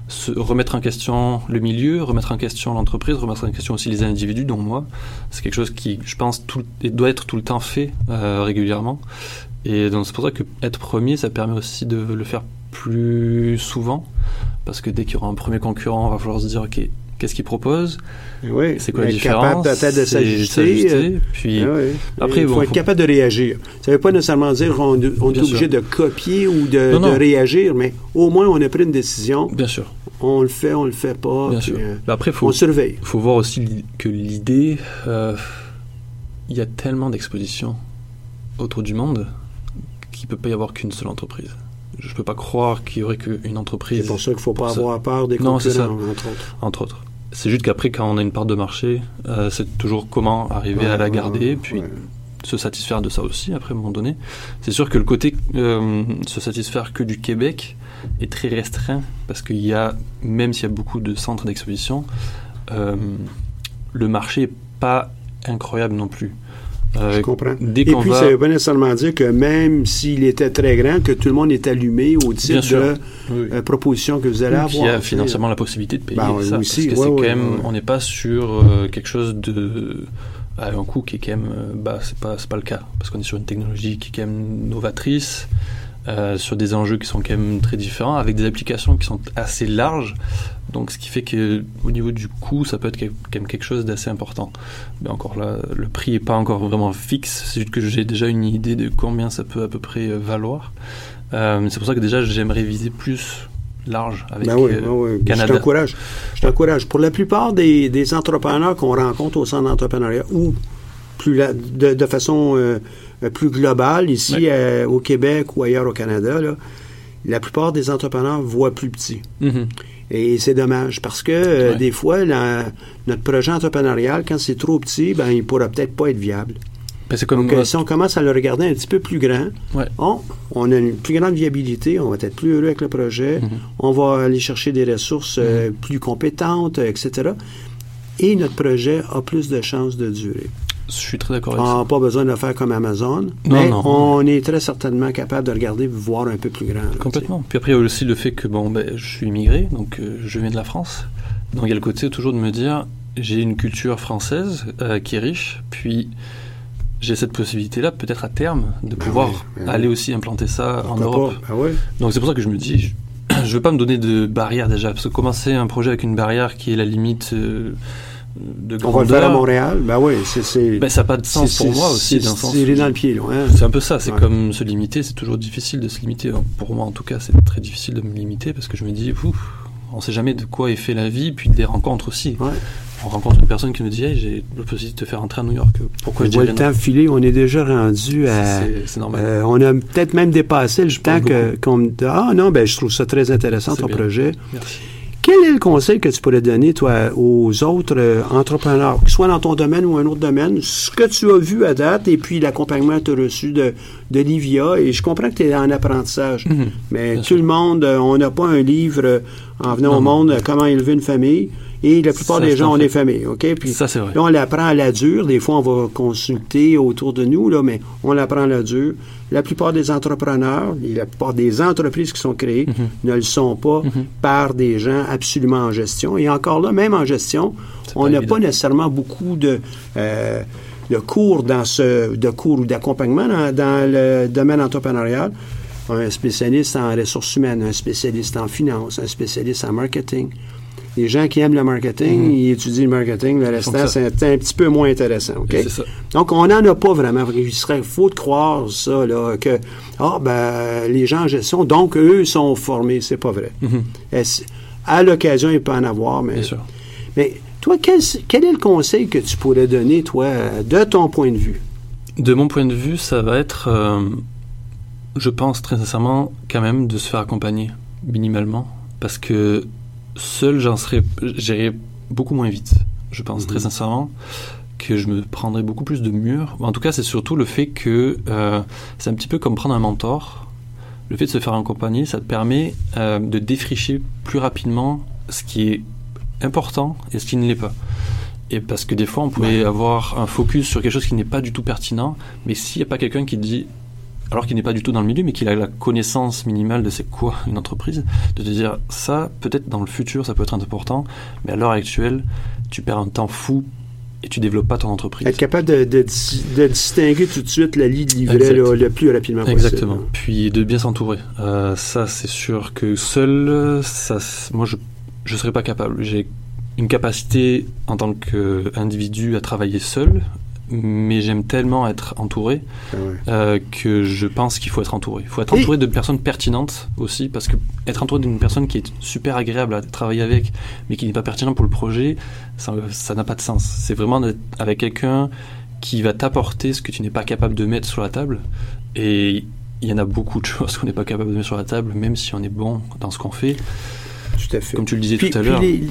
se remettre en question le milieu, remettre en question l'entreprise, remettre en question aussi les individus, dont moi, c'est quelque chose qui, je pense, tout, doit être tout le temps fait euh, régulièrement. Et donc c'est pour ça que être premier, ça permet aussi de le faire plus souvent parce que dès qu'il y aura un premier concurrent, on va falloir se dire ok, qu'est-ce qu'il propose, Oui, c'est quoi la différence, capable de s'ajuster. euh, puis ah oui. Après, il faut bon, être faut- capable de réagir. Ça ne veut pas nécessairement dire qu'on on est obligé sûr. de copier ou de, Non, non. de réagir, mais au moins on a pris une décision. bien sûr. On le fait, on le fait pas. Bien puis, sûr. euh, Mais après, on faut, surveille. faut voir aussi que l'idée, euh, il y a tellement d'expositions autour du monde qu'il peut pas y avoir qu'une seule entreprise. Je peux pas croire qu'il y aurait qu'une entreprise, C'est pour ça qu'il ne faut pas ça. avoir peur des Non, concurrents, ça. entre autres. entre autres. C'est juste qu'après, quand on a une part de marché, euh, c'est toujours comment arriver à la garder, ouais, puis ouais. se satisfaire de ça aussi, après, à un moment donné. C'est sûr que le côté euh, se satisfaire que du Québec est très restreint, parce qu'il y a, même s'il y a beaucoup de centres d'exposition, euh, le marché n'est pas incroyable non plus. Euh, Je comprends. Et puis, va... ça ne veut pas nécessairement dire que même s'il était très grand, que tout le monde est allumé au titre de Oui, euh, proposition que vous allez Puis il y a avoir. financièrement la possibilité de payer Ben, ça. aussi, parce que ouais, c'est ouais, quand même, on n'est pas sur euh, quelque chose de à un coût qui est quand même bas. C'est pas, pas le cas parce qu'on est sur une technologie qui est quand même novatrice. sur des enjeux qui sont quand même très différents, avec des applications qui sont assez larges. Donc, ce qui fait que au niveau du coût, ça peut être quand même quelque chose d'assez important. Mais encore là, le prix est pas encore vraiment fixe. C'est juste que j'ai déjà une idée de combien ça peut à peu près euh, valoir. Euh, c'est pour ça que déjà, j'aimerais viser plus large avec Ben oui, euh, ben oui. Je Canada. t'encourage. Je t'encourage. Pour la plupart des, des entrepreneurs qu'on rencontre au centre d'entrepreneuriat ou plus la- de, de façon euh, plus globale, ici euh, au Québec ou ailleurs au Canada, là, la plupart des entrepreneurs voient plus petit. Mhm. Et c'est dommage parce que euh, Ouais. des fois, la- notre projet entrepreneurial, quand c'est trop petit, ben, il pourra peut-être pas être viable. Ben, comme Donc, euh, si on commence à le regarder un petit peu plus grand, Ouais. on, on a une plus grande viabilité, on va être plus heureux avec le projet, Mhm. on va aller chercher des ressources euh, plus compétentes, etc. Et notre projet a plus de chances de durer. Je suis très d'accord On avec ça. n'a pas besoin de le faire comme Amazon, Non, mais non. on est très certainement capable de regarder voir un peu plus grand. là, Complètement. Puis après, il y a aussi le fait que bon, ben, je suis immigré, donc euh, je viens de la France. Donc il y a le côté toujours de me dire, j'ai une culture française euh, qui est riche, puis j'ai cette possibilité-là, peut-être à terme, de pouvoir oui, ben oui. aller aussi implanter ça en. Europe. Ah ouais. Donc c'est pour ça que je me dis, je, je veux pas me donner de barrière déjà, parce que commencer un projet avec une barrière qui est la limite euh, de On va le faire à Montréal. Ben oui, c'est. c'est- ben, ça n'a pas de sens c'est- pour moi c'est- aussi, c'est d'un sens. tirer dans le pied, hein. C'est un peu ça, c'est Ouais. comme se limiter, c'est toujours difficile de se limiter. Pour moi, en tout cas, c'est très difficile de me limiter parce que je me dis, ouf, on sait jamais de quoi est fait la vie, puis des rencontres aussi. Ouais. On rencontre une personne qui nous dit, hey, j'ai la possibilité de te faire entrer à New York, pourquoi Je dirais le temps filer, on est déjà rendu à. C'est- C'est normal. Euh, on a peut-être même dépassé le temps qu'on me dit Ah non, ben je trouve ça très intéressant C'est ton bien. projet. Merci. Quel est le conseil que tu pourrais donner, toi, aux autres euh, entrepreneurs, que ce soit dans ton domaine ou un autre domaine, ce que tu as vu à date et puis l'accompagnement que tu as reçu de, de Livia, et je comprends que tu es en apprentissage, Mhm. mais Bien tout sûr. le monde, euh, on n'a pas un livre euh, en venant Non, au monde, comment élever une famille, et la plupart Ça, des gens en ont des familles, OK? Puis Ça, c'est vrai. Là, on l'apprend à la dure. Des fois, on va consulter autour de nous, là, mais on l'apprend à la dure. La plupart des entrepreneurs, et la plupart des entreprises qui sont créées Mhm. ne le sont pas par des gens absolument en gestion. Et encore là, même en gestion, on n'a pas nécessairement beaucoup de, euh, de cours dans ce, de cours ou d'accompagnement dans, dans le domaine entrepreneurial. Un spécialiste en ressources humaines, un spécialiste en finance, un spécialiste en marketing. Les gens qui aiment le marketing, ils étudient le marketing. Le restant, Mhm. c'est un petit peu moins intéressant. Ça. Donc, on n'en a pas vraiment. Il serait faux de croire ça, là, que ah, ben, les gens en gestion, donc eux sont formés. C'est pas vrai. Mhm. À l'occasion, il peut en avoir, mais. Bien sûr. Mais toi, quel, quel est le conseil que tu pourrais donner, toi, de ton point de vue? De mon point de vue, ça va être, euh, je pense très sincèrement, quand même, de se faire accompagner, minimalement, parce que seul, j'en serais, j'irais beaucoup moins vite. Je pense très sincèrement que je me prendrais beaucoup plus de murs. En tout cas, c'est surtout le fait que euh, c'est un petit peu comme prendre un mentor. Le fait de se faire accompagner, ça te permet euh, de défricher plus rapidement ce qui est important et ce qui ne l'est pas. Et parce que des fois, on pourrait avoir un focus sur quelque chose qui n'est pas du tout pertinent, mais s'il n'y a pas quelqu'un qui te dit, alors qu'il n'est pas du tout dans le milieu, mais qu'il a la connaissance minimale de c'est quoi une entreprise, de te dire ça, peut-être dans le futur, ça peut être important, mais à l'heure actuelle, tu perds un temps fou et tu développes pas ton entreprise. Être capable de, de dis- de distinguer tout de suite la livret Exact. là, le plus rapidement possible. Exactement. Puis de bien s'entourer. Euh, ça, c'est sûr que seul, ça, moi, je je serais pas capable. J'ai une capacité en tant qu'individu à travailler seul, mais j'aime tellement être entouré Ah ouais. euh, que je pense qu'il faut être entouré. Il faut être Et- entouré de personnes pertinentes aussi, parce que être entouré d'une personne qui est super agréable à travailler avec, mais qui n'est pas pertinent pour le projet, ça ça n'a pas de sens. C'est vraiment d'être avec quelqu'un qui va t'apporter ce que tu n'es pas capable de mettre sur la table. Et il y en a beaucoup de choses qu'on n'est pas capable de mettre sur la table, même si on est bon dans ce qu'on fait. Tout à fait. Comme tu le disais Puis- tout à l'heure, les-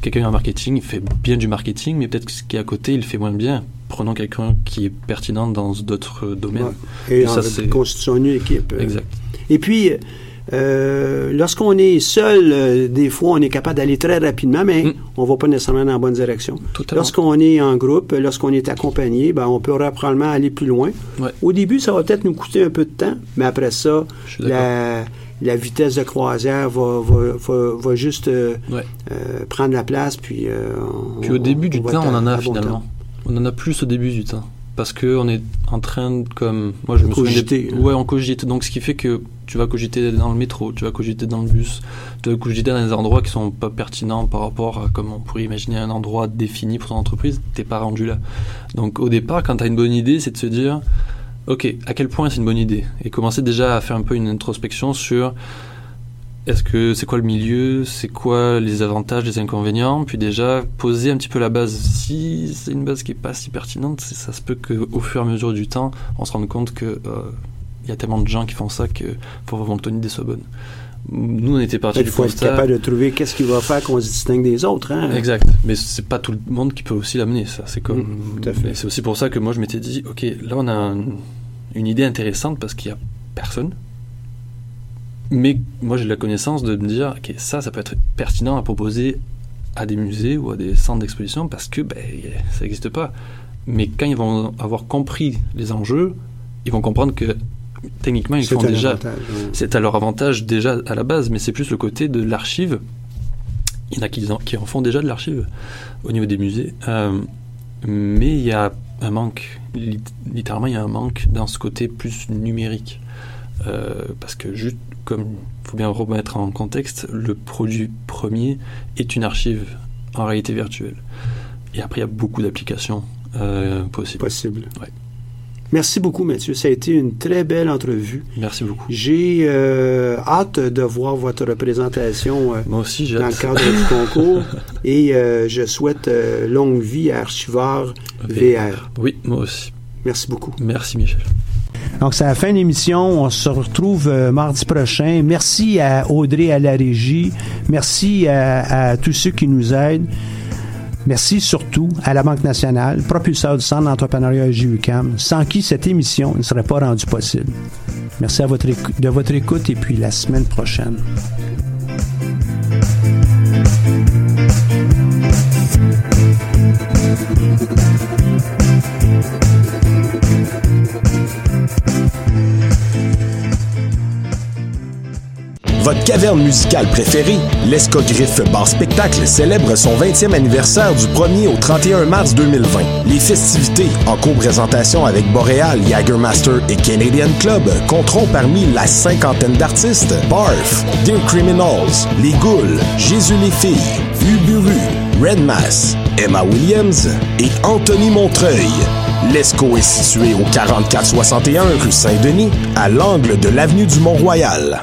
quelqu'un en marketing, il fait bien du marketing, mais peut-être que ce qui est à côté, il le fait moins bien. Prenons quelqu'un qui est pertinent dans d'autres domaines. Ouais. Et, Et ça, en c'est- constituant une équipe. euh, Exact. Et puis, euh, lorsqu'on est seul, euh, des fois, on est capable d'aller très rapidement, mais Mm. on va pas nécessairement dans la bonne direction. Lorsqu'on est en groupe, lorsqu'on est accompagné, ben, on peut probablement aller plus loin. Ouais. Au début, ça va peut-être nous coûter un peu de temps, mais après ça, la, la vitesse de croisière va, va, va, va juste euh, Ouais. euh, prendre la place. Puis, euh, on- Puis au début du temps, on en a bon finalement. On en a plus au début du temps. Parce que on est en train de, comme, moi je me souviens Cogiter, des- hein. Ouais, on cogite. Donc ce qui fait que tu vas cogiter dans le métro, tu vas cogiter dans le bus, tu vas cogiter dans des endroits qui sont pas pertinents par rapport à comme on pourrait imaginer un endroit défini pour ton entreprise, t'es pas rendu là. Donc au départ, quand tu as une bonne idée, c'est de se dire, ok, à quel point c'est une bonne idée Et commencer déjà à faire un peu une introspection sur est-ce que c'est quoi le milieu, c'est quoi les avantages, les inconvénients, puis déjà poser un petit peu la base. Si c'est une base qui est pas si pertinente, ça se peut qu'au fur et à mesure du temps, on se rende compte que euh, il y a tellement de gens qui font ça que faut vraiment que ton idée soit bonne. Nous, on était partis Il du faut être constat. capable de trouver qu'est-ce qui va faire qu'on se distingue des autres. Hein? Exact. Mais c'est pas tout le monde qui peut aussi l'amener, ça. C'est comme. Mm, tout à fait. Et C'est aussi pour ça que moi, je m'étais dit, ok, là, on a un- une idée intéressante parce qu'il y a personne. Mais moi, j'ai la connaissance de me dire, ok, ça, ça peut être pertinent à proposer à des musées ou à des centres d'exposition parce que ben, ça n'existe pas. Mais quand ils vont avoir compris les enjeux, ils vont comprendre que techniquement, ils font déjà ouais. c'est à leur avantage déjà à la base, mais c'est plus le côté de l'archive. Il y en a qui en, qui en font déjà de l'archive au niveau des musées. Euh, mais il y a un manque, lit- littéralement, il y a un manque dans ce côté plus numérique. Euh, parce que juste comme il faut bien remettre en contexte, le produit premier est une archive en réalité virtuelle. Et après, il y a beaucoup d'applications euh, possibles. possible. Ouais. Merci beaucoup, Mathieu. Ça a été une très belle entrevue. Merci beaucoup. J'ai euh, hâte de voir votre représentation euh, Moi aussi, j'ai dans le cadre du concours et euh, je souhaite euh, longue vie à Archiveur VR. Oui, moi aussi. Merci beaucoup. Merci, Michel. Donc, c'est la fin de l'émission. On se retrouve euh, mardi prochain. Merci à Audrey à la régie. Merci à, à tous ceux qui nous aident. Merci surtout à la Banque nationale, propulseur du Centre d'entrepreneuriat JUCAM, sans qui cette émission ne serait pas rendue possible. Merci de votre écoute et puis la semaine prochaine. Caverne musicale préférée, l'Escogriffe Bar Spectacle, célèbre son 20e anniversaire du 1er au 31 mars 2020. Les festivités, en co-présentation avec Boréal, Jagermaster et Canadian Club, compteront parmi la cinquantaine d'artistes Barf, Dear Criminals, Les Ghouls, Jésus les filles, Uburu, Red Mass, Emma Williams et Anthony Montreuil. L'ESCO est situé au 4461 rue Saint-Denis, à l'angle de l'avenue du Mont-Royal.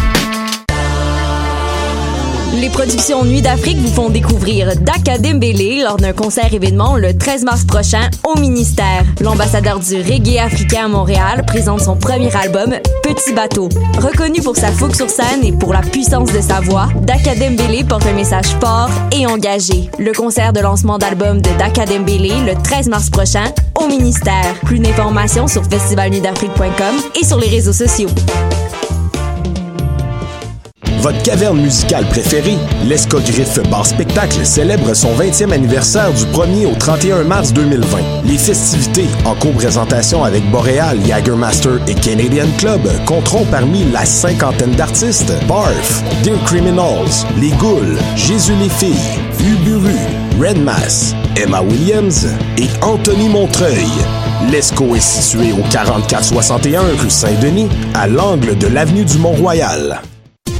Les productions Nuit d'Afrique vous font découvrir Daka Dembélé lors d'un concert événement le 13 mars prochain au ministère. L'ambassadeur du reggae africain à Montréal présente son premier album Petit bateau. Reconnu pour sa fougue sur scène et pour la puissance de sa voix, Daka Dembélé porte un message fort et engagé. Le concert de lancement d'album de Daka Dembélé le 13 mars prochain au ministère. Plus d'informations sur festivalnuitdafrique.com et sur les réseaux sociaux. Votre caverne musicale préférée, l'Escogriffe Bar Spectacle, célèbre son 20e anniversaire du 1er au 31 mars 2020. Les festivités, en co-présentation avec Boréal, Jagermaster et Canadian Club, compteront parmi la cinquantaine d'artistes Barf, Dear Criminals, Les Ghouls, Jésus les filles, Uburu, Red Mass, Emma Williams et Anthony Montreuil. L'ESCO est situé au 4461 rue Saint-Denis, à l'angle de l'avenue du Mont-Royal.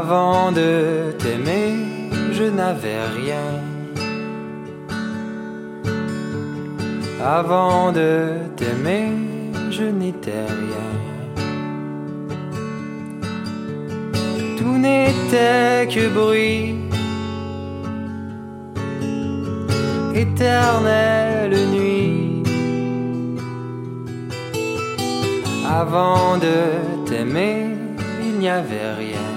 Avant de t'aimer, je n'avais rien. Avant de t'aimer, je n'étais rien. Tout n'était que bruit, éternelle nuit. Avant de t'aimer, il n'y avait rien.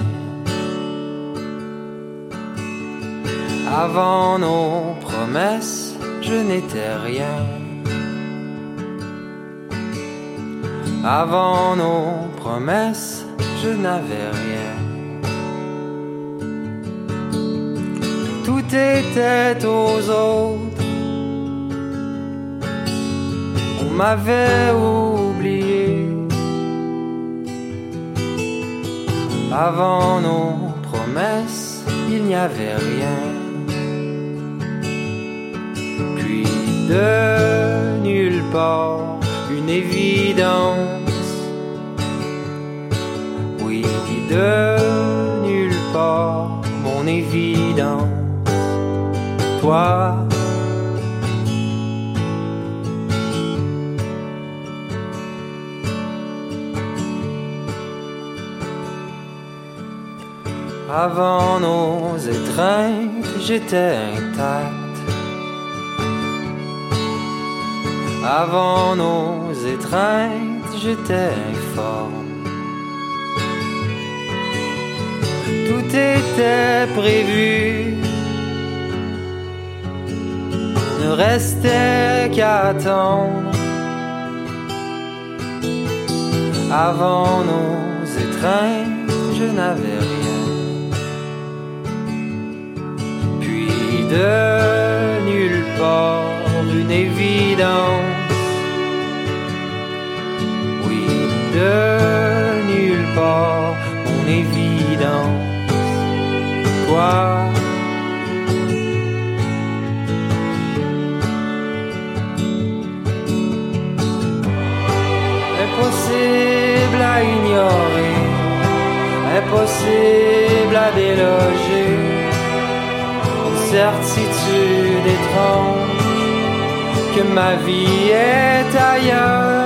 Avant nos promesses, je n'étais rien. Avant nos promesses, je n'avais rien. Tout était aux autres. On m'avait oublié. Avant nos promesses, il n'y avait rien. De nulle part, une évidence. Oui, de nulle part, mon évidence. Toi, Avant nos étreintes, j'étais intact. Avant nos étreintes, j'étais informe. Tout était prévu. Ne restait qu'à attendre. Avant nos étreintes, je n'avais rien. Puis de nulle part, une évidence. De nulle part, mon évidence. Toi, impossible à ignorer, impossible à déloger, une certitude étrange que ma vie est ailleurs,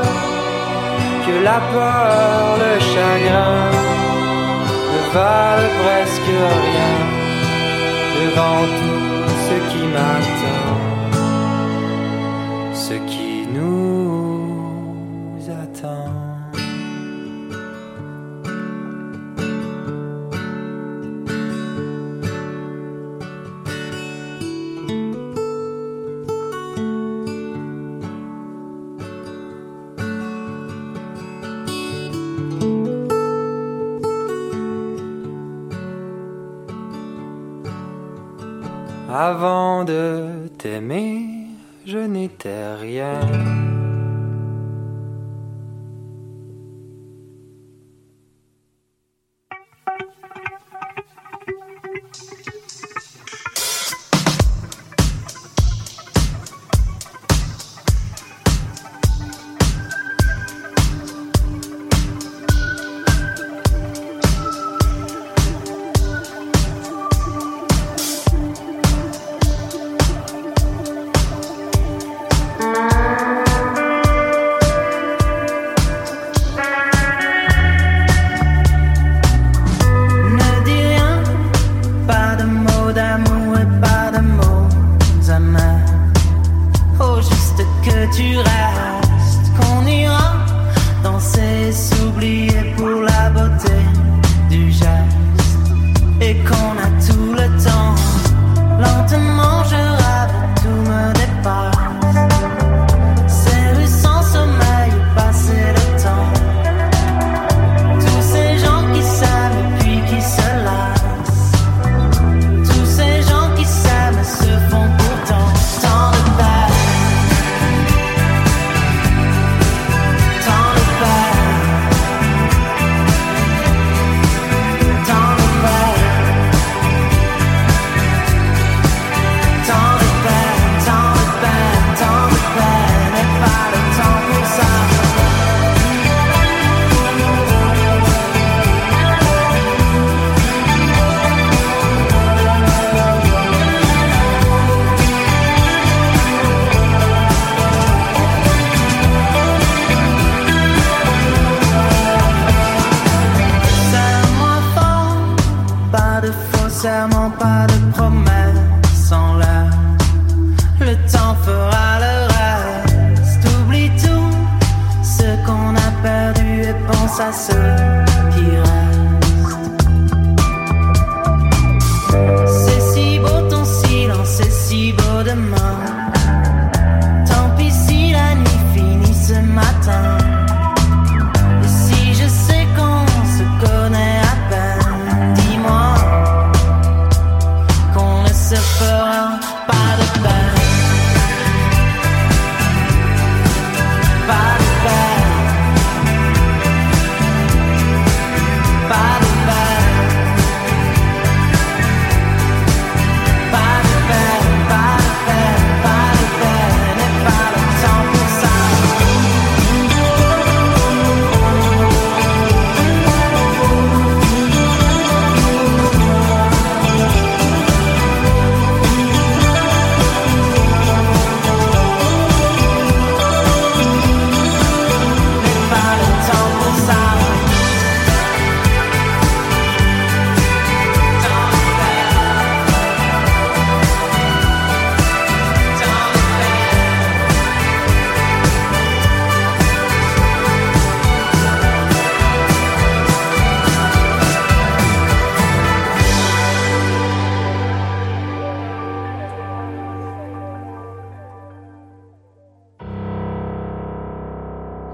que la peur, le chagrin ne valent presque rien devant tout ce qui m'attend, Avant de t'aimer, je n'étais rien.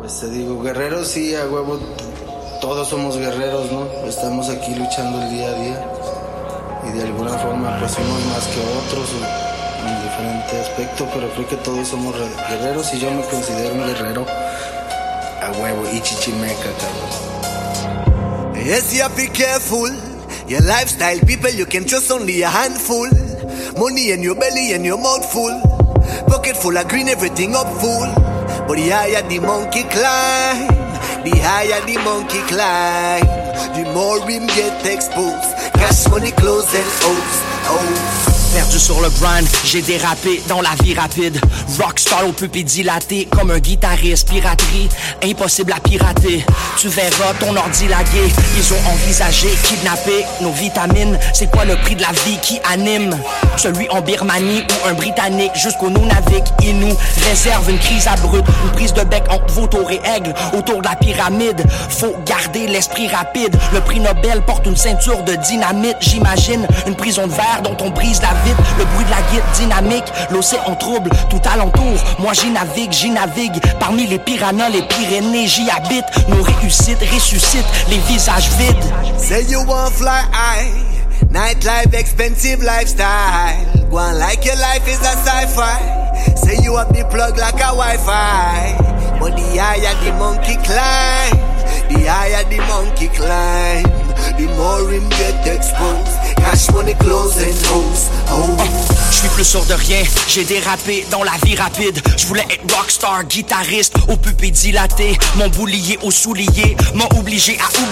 Pues te digo, guerreros sí, a huevo, todos somos guerreros, ¿no? Estamos aquí luchando el día a día y de alguna forma pues unos más que otros en diferente aspecto, pero creo que todos somos re- guerreros y yo me considero un guerrero a huevo y chichimeca, cabrón. Yes, to be careful. Your lifestyle, people you can trust only a handful. Money in your belly and your mouth full. Pocket full of green, everything up full. But the higher the monkey climb, the higher the monkey climb, the more him get exposed. Cash money, clothes and hoes. Oh. Perdu sur le grind, j'ai dérapé dans la vie rapide. Rockstar au pupille dilaté, comme un guitariste. Piraterie, impossible à pirater. Tu verras ton ordi lagué. Ils ont envisagé kidnapper nos vitamines. C'est quoi le prix de la vie qui anime? Celui en Birmanie ou un Britannique jusqu'au Nunavik. Il nous réserve une crise abrupte, une prise de bec entre vautour et aigle autour de la pyramide. Faut garder l'esprit rapide. Le prix Nobel porte une ceinture de dynamite. J'imagine une prison de verre dont on brise la Le bruit de la guide dynamique, l'océan trouble tout alentour. Moi j'y navigue, j'y navigue. Parmi les piranhas, les Pyrénées, j'y habite. Nos réussites ressuscitent les visages vides. Say you want fly high, nightlife, expensive lifestyle. Go on like your life is a sci-fi. Say you have the plug like a Wi-Fi. But the higher the monkey climb, the higher the monkey climb, the more him get exposed. Cash money, clothes and hoes. Je suis plus sûr de rien, j'ai dérapé dans la vie rapide. Je voulais être rockstar, guitariste, au pupille dilaté. Mon boulier au soulier m'a obligé à oublier.